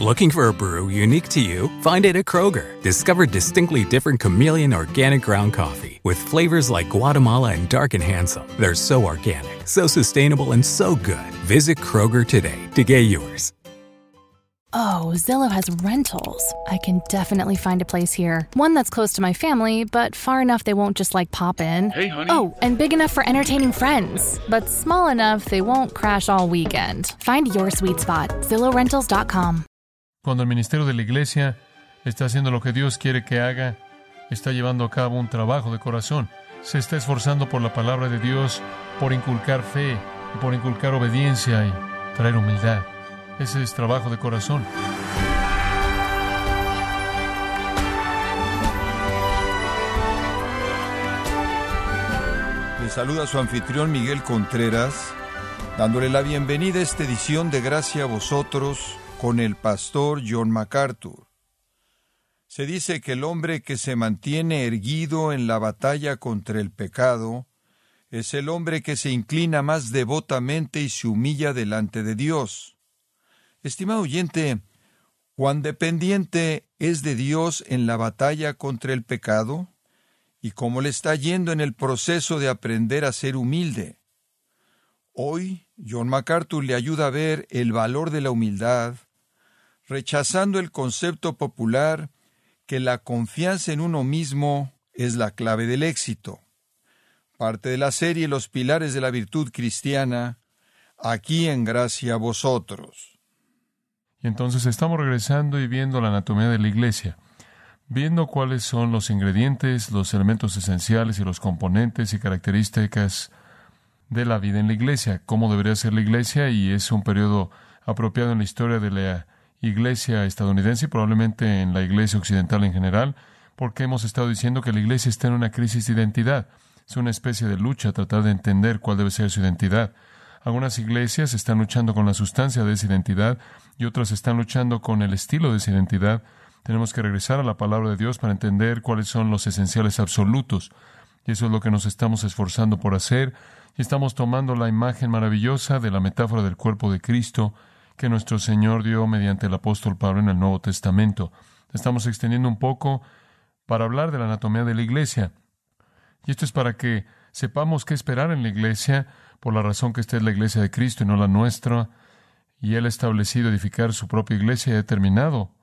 Looking for a brew unique to you? Find it at Kroger. Discover distinctly different chameleon organic ground coffee with flavors like Guatemala and Dark and Handsome. They're so organic, so sustainable, and so good. Visit Kroger today to get yours. Oh, Zillow has rentals. I can definitely find a place here. One that's close to my family, but far enough they won't just like pop in. Hey, honey. Oh, and big enough for entertaining friends, but small enough they won't crash all weekend. Find your sweet spot. ZillowRentals.com. Cuando el ministerio de la iglesia está haciendo lo que Dios quiere que haga, está llevando a cabo un trabajo de corazón, se está esforzando por la palabra de Dios, por inculcar fe, por inculcar obediencia y traer humildad. Ese es trabajo de corazón. Le saluda su anfitrión Miguel Contreras, dándole la bienvenida a esta edición de Gracia a vosotros con el pastor John MacArthur. Se dice que el hombre que se mantiene erguido en la batalla contra el pecado es el hombre que se inclina más devotamente y se humilla delante de Dios. Estimado oyente, cuán dependiente es de Dios en la batalla contra el pecado y cómo le está yendo en el proceso de aprender a ser humilde. Hoy, John MacArthur le ayuda a ver el valor de la humildad, rechazando el concepto popular que la confianza en uno mismo es la clave del éxito. Parte de la serie Los pilares de la virtud cristiana, aquí en gracia a vosotros. Y entonces estamos regresando y viendo la anatomía de la iglesia, viendo cuáles son los ingredientes, los elementos esenciales y los componentes y características de la vida en la iglesia, cómo debería ser la iglesia y es un periodo apropiado en la historia de la iglesia estadounidense y probablemente en la iglesia occidental en general, porque hemos estado diciendo que la iglesia está en una crisis de identidad. Es una especie de lucha tratar de entender cuál debe ser su identidad. Algunas iglesias están luchando con la sustancia de esa identidad y otras están luchando con el estilo de esa identidad. Tenemos que regresar a la palabra de Dios para entender cuáles son los esenciales absolutos. Y eso es lo que nos estamos esforzando por hacer. Y estamos tomando la imagen maravillosa de la metáfora del cuerpo de Cristo que nuestro Señor dio mediante el apóstol Pablo en el Nuevo Testamento. Estamos extendiendo un poco para hablar de la anatomía de la iglesia. Y esto es para que sepamos qué esperar en la iglesia, por la razón que esta es la iglesia de Cristo y no la nuestra, y Él ha establecido edificar su propia iglesia y ha determinado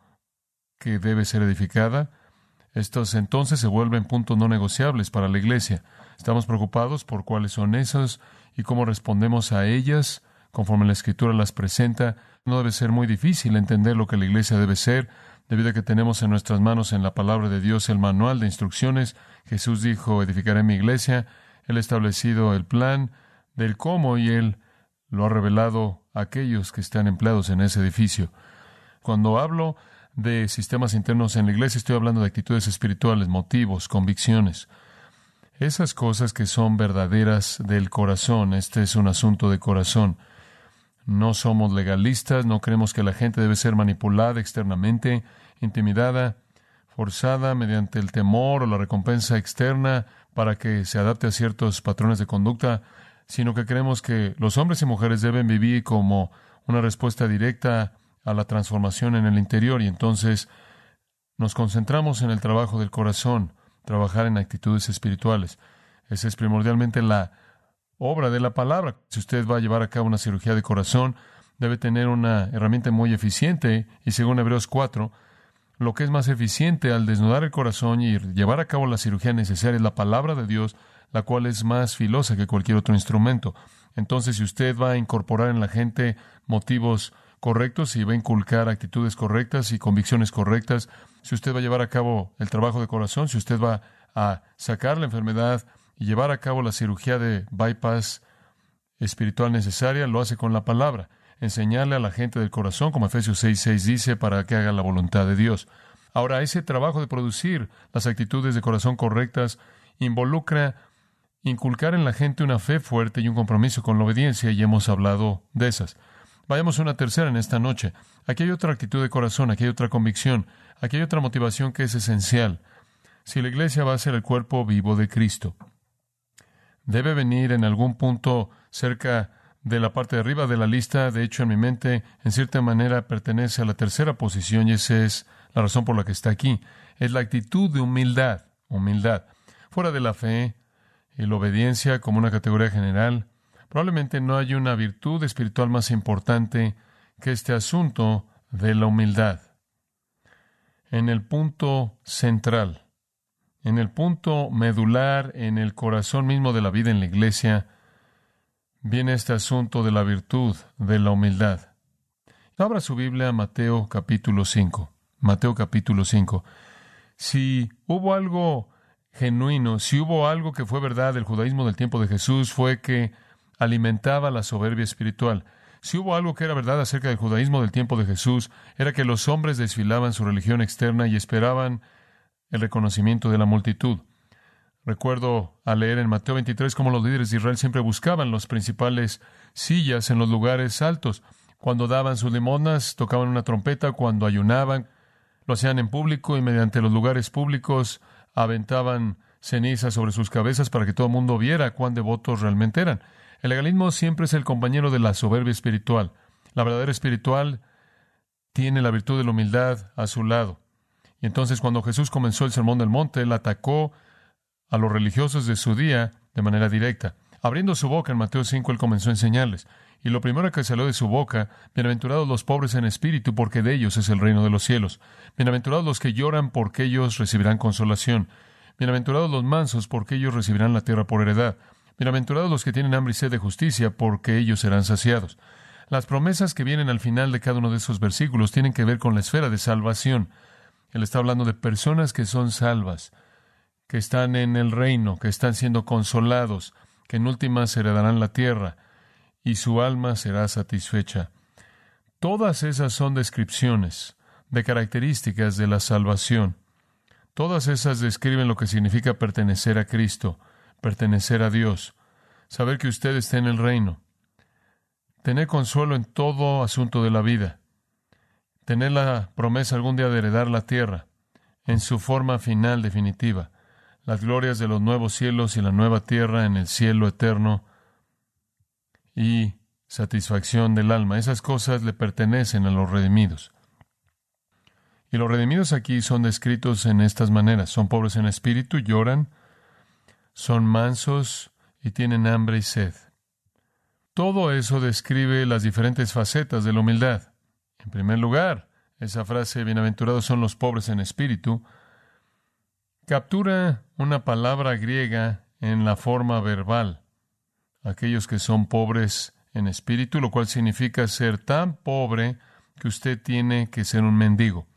que debe ser edificada. Estos entonces se vuelven puntos no negociables para la iglesia. Estamos preocupados por cuáles son esas y cómo respondemos a ellas conforme la Escritura las presenta. No debe ser muy difícil entender lo que la iglesia debe ser, debido a que tenemos en nuestras manos en la palabra de Dios el manual de instrucciones. Jesús dijo, edificaré mi iglesia. Él ha establecido el plan del cómo y Él lo ha revelado a aquellos que están empleados en ese edificio. Cuando hablo de sistemas internos en la iglesia, estoy hablando de actitudes espirituales, motivos, convicciones. Esas cosas que son verdaderas del corazón. Este es un asunto de corazón. No somos legalistas, no creemos que la gente debe ser manipulada externamente, intimidada, forzada mediante el temor o la recompensa externa para que se adapte a ciertos patrones de conducta, sino que creemos que los hombres y mujeres deben vivir como una respuesta directa a la transformación en el interior y entonces nos concentramos en el trabajo del corazón, trabajar en actitudes espirituales. Esa es primordialmente la obra de la palabra. Si usted va a llevar a cabo una cirugía de corazón, debe tener una herramienta muy eficiente y según Hebreos 4, lo que es más eficiente al desnudar el corazón y llevar a cabo la cirugía necesaria es la palabra de Dios, la cual es más filosa que cualquier otro instrumento. Entonces, si usted va a incorporar en la gente motivos correctos y va a inculcar actitudes correctas y convicciones correctas, si usted va a llevar a cabo el trabajo de corazón, si usted va a sacar la enfermedad y llevar a cabo la cirugía de bypass espiritual necesaria, lo hace con la palabra. Enseñarle a la gente del corazón, como Efesios 6:6 dice, para que haga la voluntad de Dios. Ahora, ese trabajo de producir las actitudes de corazón correctas involucra inculcar en la gente una fe fuerte y un compromiso con la obediencia, y hemos hablado de esas. Vayamos a una tercera en esta noche. Aquí hay otra actitud de corazón, aquí hay otra convicción, aquí hay otra motivación que es esencial. Si la iglesia va a ser el cuerpo vivo de Cristo, debe venir en algún punto cerca de la parte de arriba de la lista, de hecho en mi mente, en cierta manera pertenece a la tercera posición y esa es la razón por la que está aquí. Es la actitud de humildad, humildad. Fuera de la fe y la obediencia como una categoría general, probablemente no hay una virtud espiritual más importante que este asunto de la humildad. En el punto central, en el punto medular, en el corazón mismo de la vida en la iglesia, viene este asunto de la virtud, de la humildad. Abra su Biblia Mateo capítulo 5. Mateo capítulo 5. Si hubo algo genuino, si hubo algo que fue verdad del judaísmo del tiempo de Jesús, fue que alimentaba la soberbia espiritual. Si hubo algo que era verdad acerca del judaísmo del tiempo de Jesús, era que los hombres desfilaban su religión externa y esperaban el reconocimiento de la multitud. Recuerdo al leer en Mateo 23 cómo los líderes de Israel siempre buscaban las principales sillas en los lugares altos. Cuando daban sus limonas, tocaban una trompeta, cuando ayunaban, lo hacían en público y mediante los lugares públicos aventaban cenizas sobre sus cabezas para que todo el mundo viera cuán devotos realmente eran. El legalismo siempre es el compañero de la soberbia espiritual. La verdadera espiritual tiene la virtud de la humildad a su lado. Y entonces cuando Jesús comenzó el Sermón del Monte, él atacó a los religiosos de su día de manera directa. Abriendo su boca en Mateo 5, él comenzó a enseñarles. Y lo primero que salió de su boca, bienaventurados los pobres en espíritu, porque de ellos es el reino de los cielos. Bienaventurados los que lloran, porque ellos recibirán consolación. Bienaventurados los mansos, porque ellos recibirán la tierra por heredad. Bienaventurados los que tienen hambre y sed de justicia, porque ellos serán saciados. Las promesas que vienen al final de cada uno de esos versículos tienen que ver con la esfera de salvación. Él está hablando de personas que son salvas, que están en el reino, que están siendo consolados, que en últimas heredarán la tierra, y su alma será satisfecha. Todas esas son descripciones de características de la salvación. Todas esas describen lo que significa pertenecer a Cristo, pertenecer a Dios, saber que usted está en el reino, tener consuelo en todo asunto de la vida, tener la promesa algún día de heredar la tierra en su forma final definitiva, las glorias de los nuevos cielos y la nueva tierra en el cielo eterno y satisfacción del alma. Esas cosas le pertenecen a los redimidos. Y los redimidos aquí son descritos en estas maneras. Son pobres en espíritu, lloran, son mansos y tienen hambre y sed. Todo eso describe las diferentes facetas de la humildad. En primer lugar, esa frase, bienaventurados son los pobres en espíritu, captura una palabra griega en la forma verbal. Aquellos que son pobres en espíritu, lo cual significa ser tan pobre que usted tiene que ser un mendigo.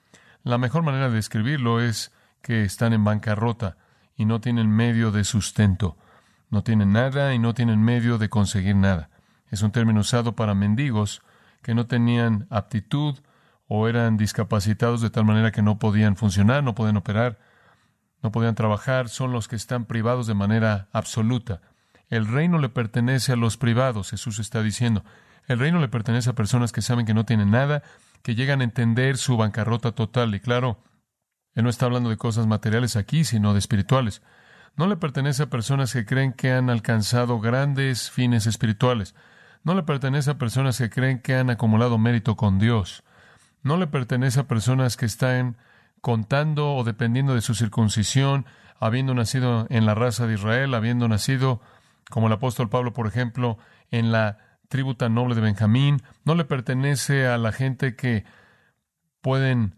La mejor manera de describirlo es que están en bancarrota y no tienen medio de sustento. No tienen nada y no tienen medio de conseguir nada. Es un término usado para mendigos que no tenían aptitud o eran discapacitados de tal manera que no podían funcionar, no podían operar, no podían trabajar, son los que están privados de manera absoluta. El reino le pertenece a los privados, Jesús está diciendo. El reino le pertenece a personas que saben que no tienen nada, que llegan a entender su bancarrota total. Y claro, Él no está hablando de cosas materiales aquí, sino de espirituales. No le pertenece a personas que creen que han alcanzado grandes fines espirituales. No le pertenece a personas que creen que han acumulado mérito con Dios. No le pertenece a personas que están contando o dependiendo de su circuncisión, habiendo nacido en la raza de Israel, habiendo nacido, como el apóstol Pablo, por ejemplo, en la tribu tan noble de Benjamín, no le pertenece a la gente que pueden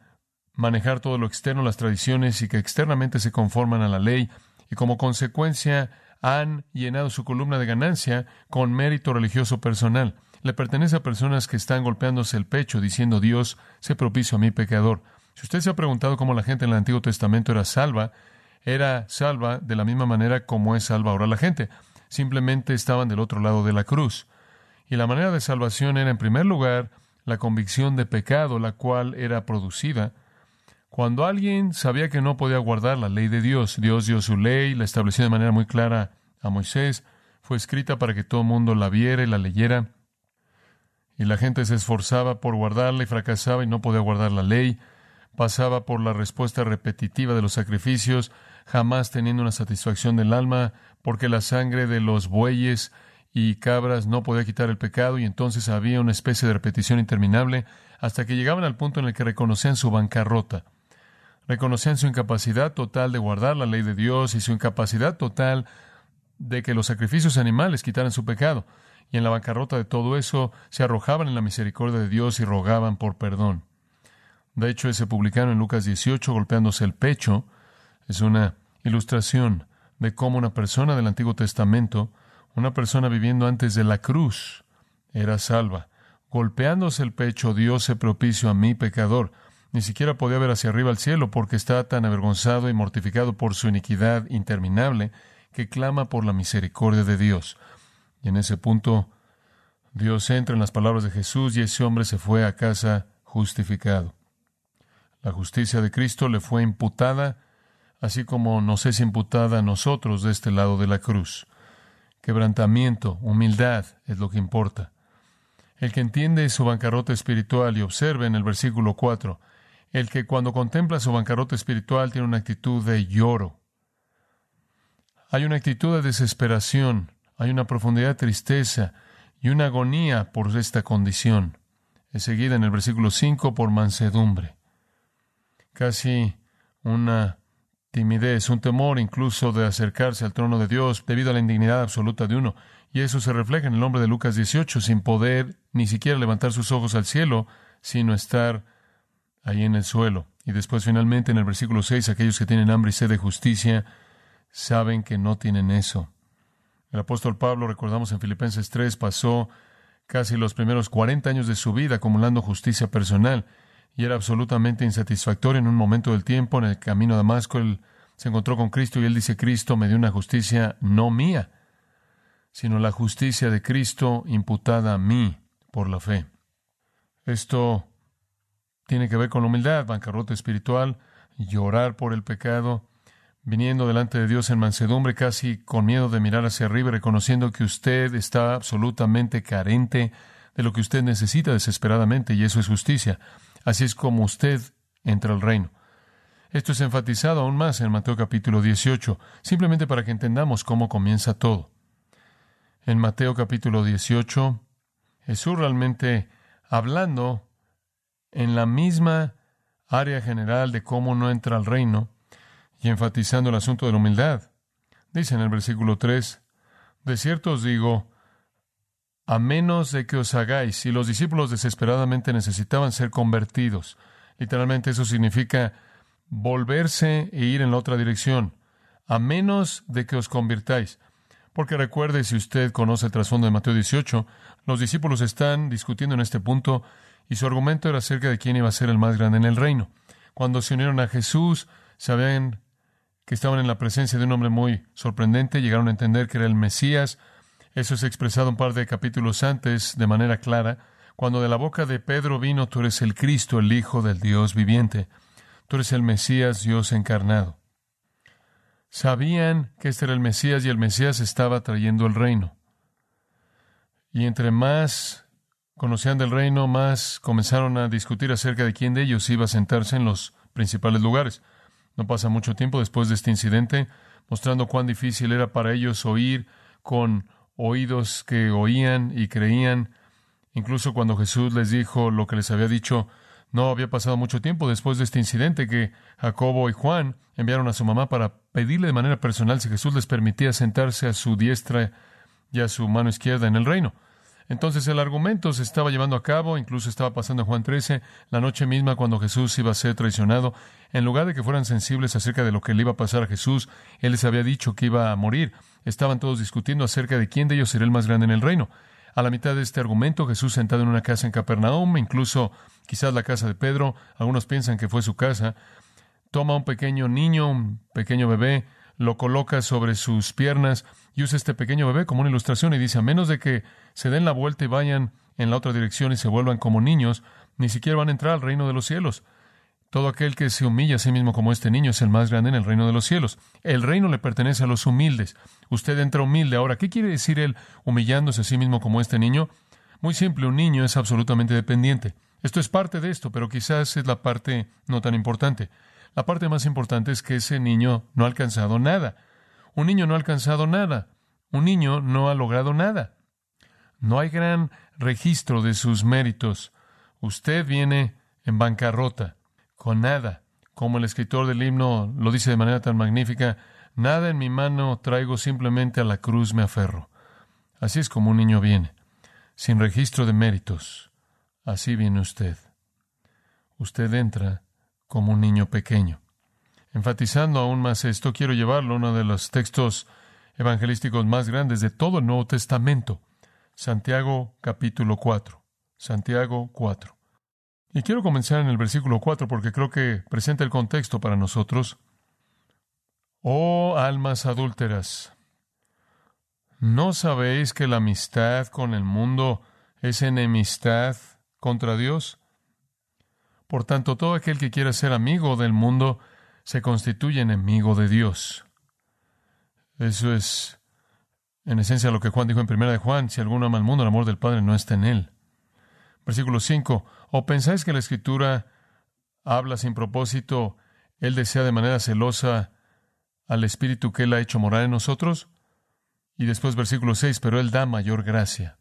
manejar todo lo externo, las tradiciones y que externamente se conforman a la ley y como consecuencia han llenado su columna de ganancia con mérito religioso personal. Le pertenece a personas que están golpeándose el pecho diciendo Dios, se propicio a mi pecador. Si usted se ha preguntado cómo la gente en el Antiguo Testamento era salva, era salva de la misma manera como es salva ahora la gente. Simplemente estaban del otro lado de la cruz. Y la manera de salvación era, en primer lugar, la convicción de pecado, la cual era producida cuando alguien sabía que no podía guardar la ley de Dios. Dios dio su ley, la estableció de manera muy clara a Moisés, fue escrita para que todo el mundo la viera y la leyera. Y la gente se esforzaba por guardarla y fracasaba y no podía guardar la ley pasaba por la respuesta repetitiva de los sacrificios, jamás teniendo una satisfacción del alma, porque la sangre de los bueyes y cabras no podía quitar el pecado y entonces había una especie de repetición interminable hasta que llegaban al punto en el que reconocían su bancarrota. Reconocían su incapacidad total de guardar la ley de Dios y su incapacidad total de que los sacrificios animales quitaran su pecado. Y en la bancarrota de todo eso se arrojaban en la misericordia de Dios y rogaban por perdón. De hecho, ese publicano en Lucas 18 golpeándose el pecho es una ilustración de cómo una persona del Antiguo Testamento, una persona viviendo antes de la cruz, era salva. Golpeándose el pecho, Dios se propicio a mi pecador. Ni siquiera podía ver hacia arriba al cielo porque está tan avergonzado y mortificado por su iniquidad interminable que clama por la misericordia de Dios. Y en ese punto, Dios entra en las palabras de Jesús y ese hombre se fue a casa justificado. La justicia de Cristo le fue imputada, así como nos es imputada a nosotros de este lado de la cruz. Quebrantamiento, humildad es lo que importa. El que entiende su bancarrota espiritual y observe en el versículo 4, el que cuando contempla su bancarrota espiritual tiene una actitud de lloro. Hay una actitud de desesperación, hay una profundidad de tristeza y una agonía por esta condición. Es seguida en el versículo 5 por mansedumbre. Casi una timidez, un temor incluso de acercarse al trono de Dios debido a la indignidad absoluta de uno. Y eso se refleja en el nombre de Lucas 18, sin poder ni siquiera levantar sus ojos al cielo, sino estar ahí en el suelo. Y después finalmente en el versículo 6, aquellos que tienen hambre y sed de justicia saben que no tienen eso. El apóstol Pablo, recordamos en Filipenses 3, pasó casi los primeros 40 años de su vida acumulando justicia personal y era absolutamente insatisfactorio en un momento del tiempo en el camino a Damasco. Él se encontró con Cristo y él dice, Cristo me dio una justicia no mía, sino la justicia de Cristo imputada a mí por la fe. Esto tiene que ver con humildad, bancarrota espiritual, llorar por el pecado, viniendo delante de Dios en mansedumbre, casi con miedo de mirar hacia arriba, reconociendo que usted está absolutamente carente de lo que usted necesita desesperadamente, y eso es justicia. Así es como usted entra al reino. Esto es enfatizado aún más en Mateo capítulo 18, simplemente para que entendamos cómo comienza todo. En Mateo capítulo 18, Jesús realmente hablando en la misma área general de cómo no entra al reino y enfatizando el asunto de la humildad. Dice en el versículo 3, de cierto os digo, a menos de que os hagáis, si los discípulos desesperadamente necesitaban ser convertidos, literalmente eso significa volverse e ir en la otra dirección, a menos de que os convirtáis. Porque recuerde, si usted conoce el trasfondo de Mateo 18, los discípulos están discutiendo en este punto y su argumento era acerca de quién iba a ser el más grande en el reino. Cuando se unieron a Jesús, sabían que estaban en la presencia de un hombre muy sorprendente, llegaron a entender que era el Mesías. Eso es expresado un par de capítulos antes de manera clara. Cuando de la boca de Pedro vino, tú eres el Cristo, el Hijo del Dios viviente. Tú eres el Mesías, Dios encarnado. Sabían que este era el Mesías y el Mesías estaba trayendo el reino. Y entre más conocían del reino, más comenzaron a discutir acerca de quién de ellos iba a sentarse en los principales lugares. No pasa mucho tiempo después de este incidente, mostrando cuán difícil era para ellos oír con oídos que oían y creían. Incluso cuando Jesús les dijo lo que les había dicho, no había pasado mucho tiempo después de este incidente que Jacobo y Juan enviaron a su mamá para pedirle de manera personal si Jesús les permitía sentarse a su diestra y a su mano izquierda en el reino. Entonces el argumento se estaba llevando a cabo, incluso estaba pasando en Juan 13, la noche misma cuando Jesús iba a ser traicionado. En lugar de que fueran sensibles acerca de lo que le iba a pasar a Jesús, Él les había dicho que iba a morir. Estaban todos discutiendo acerca de quién de ellos sería el más grande en el reino. A la mitad de este argumento, Jesús sentado en una casa en Capernaum, incluso quizás la casa de Pedro, algunos piensan que fue su casa, toma un pequeño niño, un pequeño bebé, lo coloca sobre sus piernas y usa este pequeño bebé como una ilustración y dice, a menos de que se den la vuelta y vayan en la otra dirección y se vuelvan como niños, ni siquiera van a entrar al reino de los cielos. Todo aquel que se humilla a sí mismo como este niño es el más grande en el reino de los cielos. El reino le pertenece a los humildes. Usted entra humilde. Ahora, ¿qué quiere decir él humillándose a sí mismo como este niño? Muy simple, un niño es absolutamente dependiente. Esto es parte de esto, pero quizás es la parte no tan importante. La parte más importante es que ese niño no ha alcanzado nada. Un niño no ha alcanzado nada. Un niño no ha logrado nada. No hay gran registro de sus méritos. Usted viene en bancarrota, con nada. Como el escritor del himno lo dice de manera tan magnífica, nada en mi mano traigo, simplemente a la cruz me aferro. Así es como un niño viene, sin registro de méritos. Así viene usted. Usted entra como un niño pequeño. Enfatizando aún más esto, quiero llevarlo a uno de los textos evangelísticos más grandes de todo el Nuevo Testamento, Santiago capítulo 4. Santiago 4. Y quiero comenzar en el versículo 4 porque creo que presenta el contexto para nosotros. Oh almas adúlteras, ¿no sabéis que la amistad con el mundo es enemistad contra Dios? Por tanto, todo aquel que quiera ser amigo del mundo se constituye enemigo de Dios. Eso es, en esencia, lo que Juan dijo en primera de Juan, si alguno ama al mundo, el amor del Padre no está en él. Versículo 5. ¿O pensáis que la Escritura habla sin propósito? Él desea de manera celosa al Espíritu que Él ha hecho morar en nosotros. Y después versículo 6, pero Él da mayor gracia.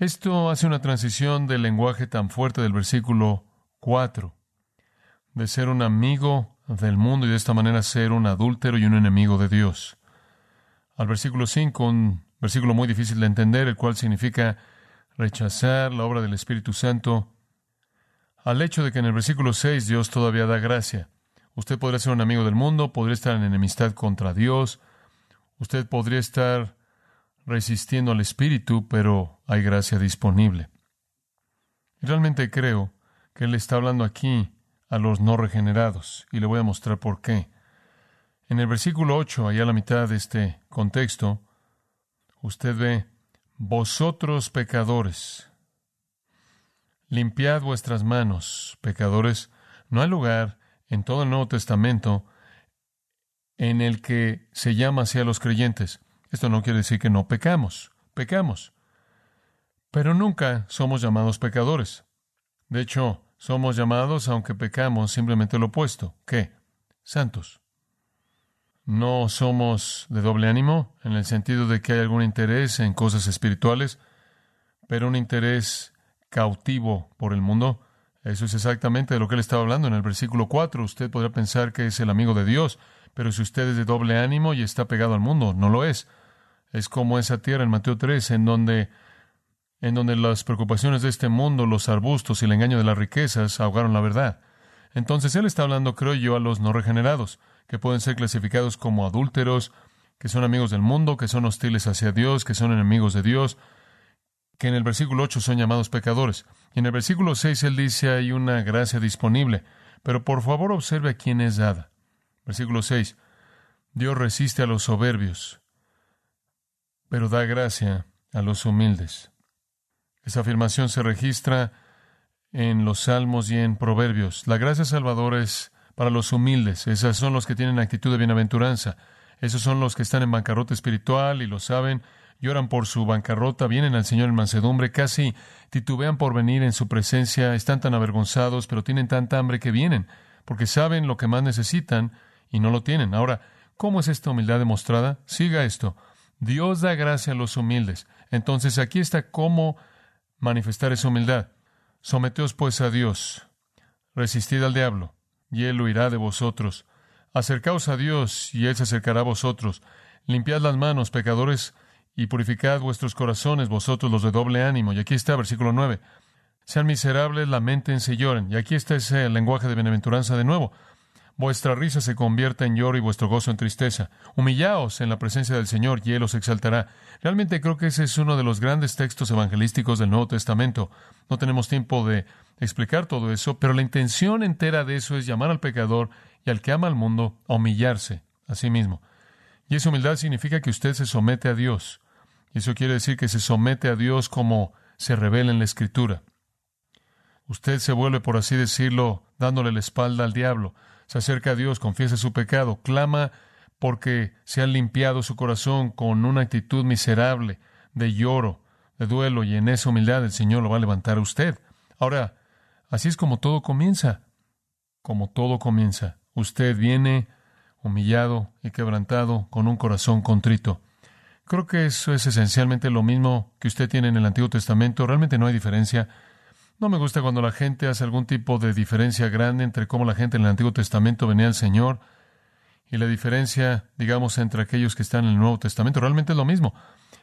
Esto hace una transición del lenguaje tan fuerte del versículo 4, de ser un amigo del mundo y de esta manera ser un adúltero y un enemigo de Dios. Al versículo 5, un versículo muy difícil de entender, el cual significa rechazar la obra del Espíritu Santo, al hecho de que en el versículo 6 Dios todavía da gracia. Usted podría ser un amigo del mundo, podría estar en enemistad contra Dios, usted podría estar resistiendo al Espíritu, pero hay gracia disponible. realmente creo Él está hablando aquí a los no regenerados, y le voy a mostrar por qué. En el versículo 8, allá a la mitad de este contexto, usted ve, vosotros pecadores, limpiad vuestras manos, pecadores. No hay lugar en todo el Nuevo Testamento en el que se llama así a los creyentes. Esto no quiere decir que no pecamos, pecamos. Pero nunca somos llamados pecadores. De hecho, somos llamados, aunque pecamos, simplemente lo opuesto. ¿Qué? Santos. No somos de doble ánimo, en el sentido de que hay algún interés en cosas espirituales, pero un interés cautivo por el mundo. Eso es exactamente de lo que él estaba hablando en el versículo 4. Usted podría pensar que es el amigo de Dios, pero si usted es de doble ánimo y está pegado al mundo, no lo es. Es como esa tierra en Mateo 3, en donde en donde las preocupaciones de este mundo, los arbustos y el engaño de las riquezas ahogaron la verdad. Entonces él está hablando, creo yo, a los no regenerados, que pueden ser clasificados como adúlteros, que son amigos del mundo, que son hostiles hacia Dios, que son enemigos de Dios, que en el versículo 8 son llamados pecadores. Y en el versículo 6 él dice hay una gracia disponible, pero por favor observe a quién es dada. Versículo 6. Dios resiste a los soberbios, pero da gracia a los humildes. Esa afirmación se registra en los Salmos y en Proverbios. La gracia salvadora es para los humildes. Esos son los que tienen actitud de bienaventuranza. Esos son los que están en bancarrota espiritual y lo saben. Lloran por su bancarrota, vienen al Señor en mansedumbre, casi titubean por venir en su presencia, están tan avergonzados, pero tienen tanta hambre que vienen, porque saben lo que más necesitan y no lo tienen. Ahora, ¿cómo es esta humildad demostrada? Siga esto. Dios da gracia a los humildes. Entonces aquí está cómo manifestar esa humildad. Someteos pues a Dios, resistid al diablo, y él huirá de vosotros. Acercaos a Dios, y él se acercará a vosotros. Limpiad las manos, pecadores, y purificad vuestros corazones, vosotros los de doble ánimo. Y aquí está, versículo 9. Sean miserables, lamentense y lloren. Y aquí está ese lenguaje de bienaventuranza de nuevo vuestra risa se convierta en lloro y vuestro gozo en tristeza. Humillaos en la presencia del Señor y Él os exaltará. Realmente creo que ese es uno de los grandes textos evangelísticos del Nuevo Testamento. No tenemos tiempo de explicar todo eso, pero la intención entera de eso es llamar al pecador y al que ama al mundo a humillarse a sí mismo. Y esa humildad significa que usted se somete a Dios. Y eso quiere decir que se somete a Dios como se revela en la Escritura. Usted se vuelve, por así decirlo, dándole la espalda al diablo se acerca a Dios, confiesa su pecado, clama porque se ha limpiado su corazón con una actitud miserable de lloro, de duelo, y en esa humildad el Señor lo va a levantar a usted. Ahora, así es como todo comienza, como todo comienza. Usted viene humillado y quebrantado con un corazón contrito. Creo que eso es esencialmente lo mismo que usted tiene en el Antiguo Testamento. Realmente no hay diferencia. No me gusta cuando la gente hace algún tipo de diferencia grande entre cómo la gente en el Antiguo Testamento venía al Señor y la diferencia, digamos, entre aquellos que están en el Nuevo Testamento. Realmente es lo mismo.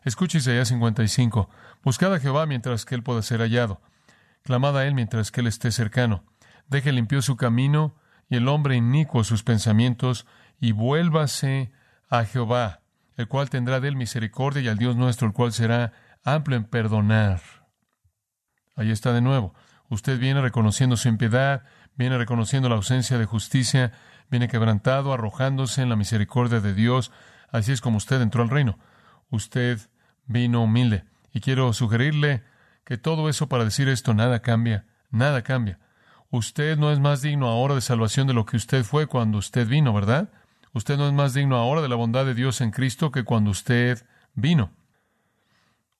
Escuche Isaías 55. Buscad a Jehová mientras que Él pueda ser hallado. Clamad a Él mientras que Él esté cercano. Deje limpio su camino y el hombre inicuo sus pensamientos y vuélvase a Jehová, el cual tendrá de Él misericordia y al Dios nuestro, el cual será amplio en perdonar. Ahí está de nuevo. Usted viene reconociendo su impiedad, viene reconociendo la ausencia de justicia, viene quebrantado, arrojándose en la misericordia de Dios. Así es como usted entró al reino. Usted vino humilde. Y quiero sugerirle que todo eso para decir esto, nada cambia, nada cambia. Usted no es más digno ahora de salvación de lo que usted fue cuando usted vino, ¿verdad? Usted no es más digno ahora de la bondad de Dios en Cristo que cuando usted vino.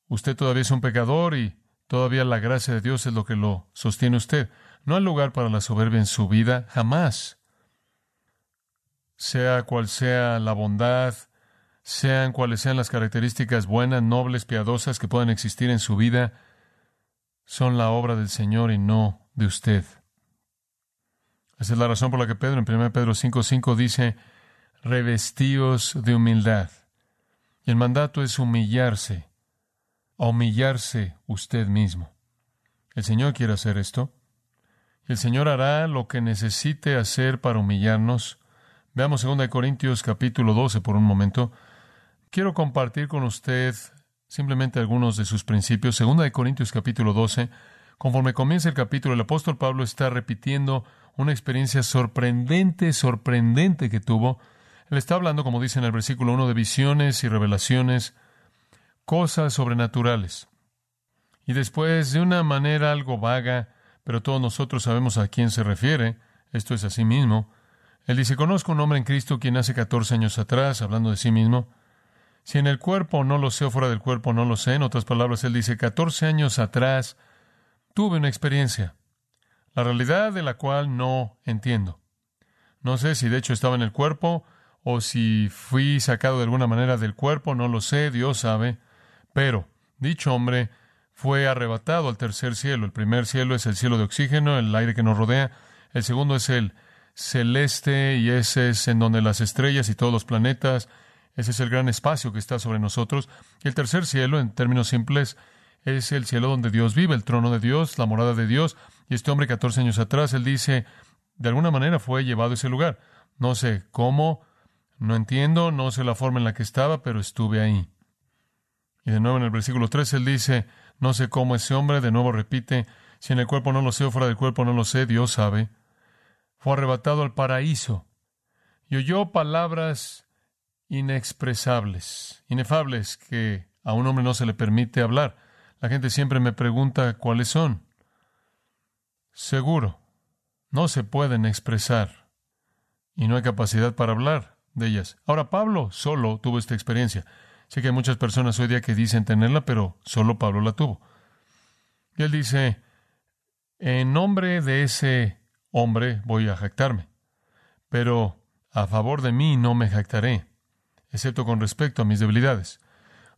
Usted todavía es un pecador y Todavía la gracia de Dios es lo que lo sostiene usted. No hay lugar para la soberbia en su vida, jamás. Sea cual sea la bondad, sean cuales sean las características buenas, nobles, piadosas que puedan existir en su vida, son la obra del Señor y no de usted. Esa es la razón por la que Pedro en 1 Pedro 5:5 dice, revestíos de humildad. Y el mandato es humillarse a humillarse usted mismo. El Señor quiere hacer esto. El Señor hará lo que necesite hacer para humillarnos. Veamos 2 Corintios capítulo 12 por un momento. Quiero compartir con usted simplemente algunos de sus principios. 2 Corintios capítulo 12. Conforme comienza el capítulo, el apóstol Pablo está repitiendo una experiencia sorprendente, sorprendente que tuvo. Él está hablando, como dice en el versículo 1, de visiones y revelaciones cosas sobrenaturales. Y después, de una manera algo vaga, pero todos nosotros sabemos a quién se refiere, esto es a sí mismo, él dice, conozco un hombre en Cristo quien hace 14 años atrás, hablando de sí mismo, si en el cuerpo no lo sé o fuera del cuerpo no lo sé, en otras palabras, él dice, 14 años atrás tuve una experiencia, la realidad de la cual no entiendo. No sé si de hecho estaba en el cuerpo o si fui sacado de alguna manera del cuerpo, no lo sé, Dios sabe. Pero dicho hombre fue arrebatado al tercer cielo. El primer cielo es el cielo de oxígeno, el aire que nos rodea. El segundo es el celeste y ese es en donde las estrellas y todos los planetas, ese es el gran espacio que está sobre nosotros. Y el tercer cielo, en términos simples, es el cielo donde Dios vive, el trono de Dios, la morada de Dios. Y este hombre, 14 años atrás, él dice, de alguna manera fue llevado a ese lugar. No sé cómo, no entiendo, no sé la forma en la que estaba, pero estuve ahí. Y de nuevo en el versículo 3 él dice, no sé cómo ese hombre, de nuevo repite, si en el cuerpo no lo sé o fuera del cuerpo no lo sé, Dios sabe. Fue arrebatado al paraíso y oyó palabras inexpresables, inefables, que a un hombre no se le permite hablar. La gente siempre me pregunta cuáles son. Seguro, no se pueden expresar y no hay capacidad para hablar de ellas. Ahora Pablo solo tuvo esta experiencia. Sé que hay muchas personas hoy día que dicen tenerla, pero solo Pablo la tuvo. Y él dice, en nombre de ese hombre voy a jactarme, pero a favor de mí no me jactaré, excepto con respecto a mis debilidades.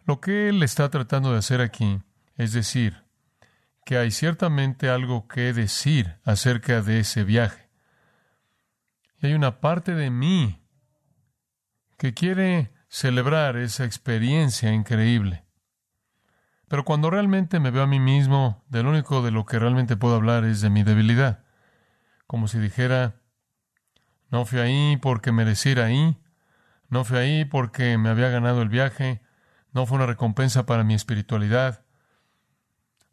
Lo que él está tratando de hacer aquí es decir que hay ciertamente algo que decir acerca de ese viaje. Y hay una parte de mí que quiere celebrar esa experiencia increíble. Pero cuando realmente me veo a mí mismo, del único de lo que realmente puedo hablar es de mi debilidad. Como si dijera, no fui ahí porque merecí ir ahí, no fui ahí porque me había ganado el viaje, no fue una recompensa para mi espiritualidad.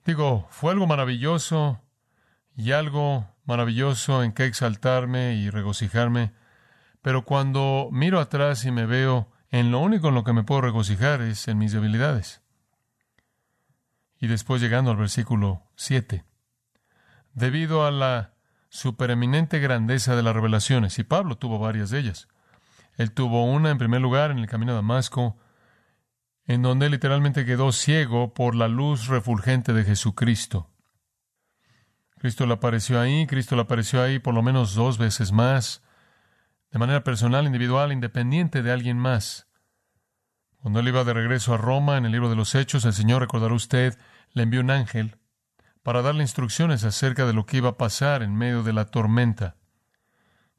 Digo, fue algo maravilloso y algo maravilloso en que exaltarme y regocijarme, pero cuando miro atrás y me veo en lo único en lo que me puedo regocijar es en mis debilidades. Y después llegando al versículo 7. Debido a la supereminente grandeza de las revelaciones, y Pablo tuvo varias de ellas. Él tuvo una en primer lugar en el camino a Damasco, en donde literalmente quedó ciego por la luz refulgente de Jesucristo. Cristo le apareció ahí, Cristo le apareció ahí por lo menos dos veces más de manera personal, individual, independiente de alguien más. Cuando él iba de regreso a Roma, en el libro de los Hechos, el Señor, recordará usted, le envió un ángel para darle instrucciones acerca de lo que iba a pasar en medio de la tormenta.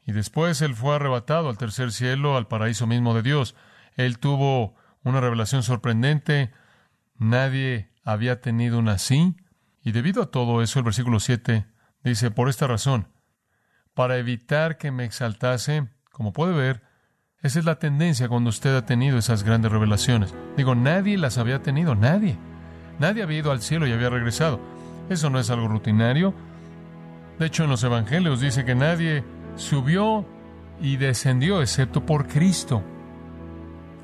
Y después él fue arrebatado al tercer cielo, al paraíso mismo de Dios. Él tuvo una revelación sorprendente. Nadie había tenido una así. Y debido a todo eso, el versículo 7 dice, por esta razón, para evitar que me exaltase, como puede ver, esa es la tendencia cuando usted ha tenido esas grandes revelaciones. Digo, nadie las había tenido, nadie. Nadie había ido al cielo y había regresado. Eso no es algo rutinario. De hecho, en los evangelios dice que nadie subió y descendió excepto por Cristo.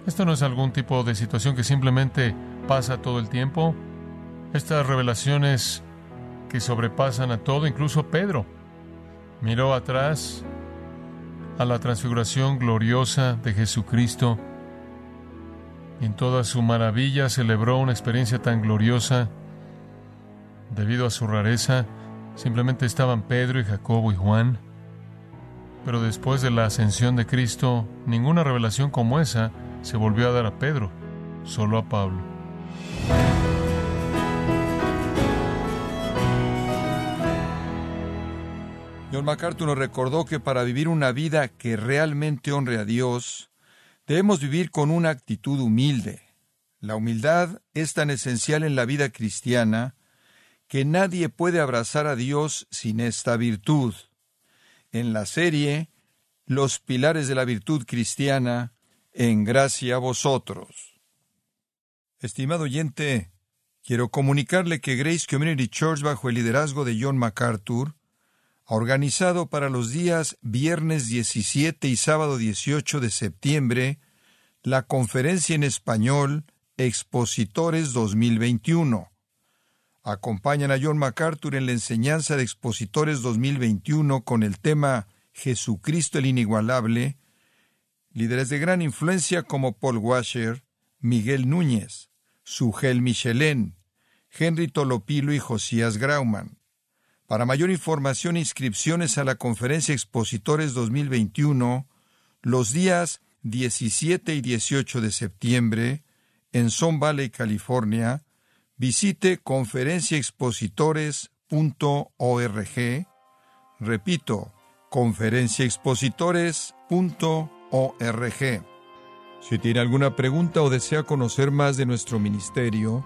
Esto no es algún tipo de situación que simplemente pasa todo el tiempo. Estas revelaciones que sobrepasan a todo, incluso Pedro miró atrás a la transfiguración gloriosa de Jesucristo en toda su maravilla celebró una experiencia tan gloriosa debido a su rareza. Simplemente estaban Pedro y Jacobo y Juan. Pero después de la ascensión de Cristo, ninguna revelación como esa se volvió a dar a Pedro, solo a Pablo. John MacArthur nos recordó que para vivir una vida que realmente honre a Dios, debemos vivir con una actitud humilde. La humildad es tan esencial en la vida cristiana que nadie puede abrazar a Dios sin esta virtud en la serie Los pilares de la virtud cristiana, en gracia a vosotros. Estimado oyente, quiero comunicarle que Grace Community Church, bajo el liderazgo de John MacArthur, organizado para los días viernes 17 y sábado 18 de septiembre la conferencia en español Expositores 2021 acompañan a John MacArthur en la enseñanza de Expositores 2021 con el tema Jesucristo el Inigualable, líderes de gran influencia como Paul Washer, Miguel Núñez, Sugel Michelén, Henry Tolopilo y Josías Grauman. Para mayor información e inscripciones a la conferencia Expositores 2021, los días 17 y 18 de septiembre, en Son Valley, California, visite conferenciaexpositores.org. Repito, conferenciaexpositores.org. Si tiene alguna pregunta o desea conocer más de nuestro ministerio,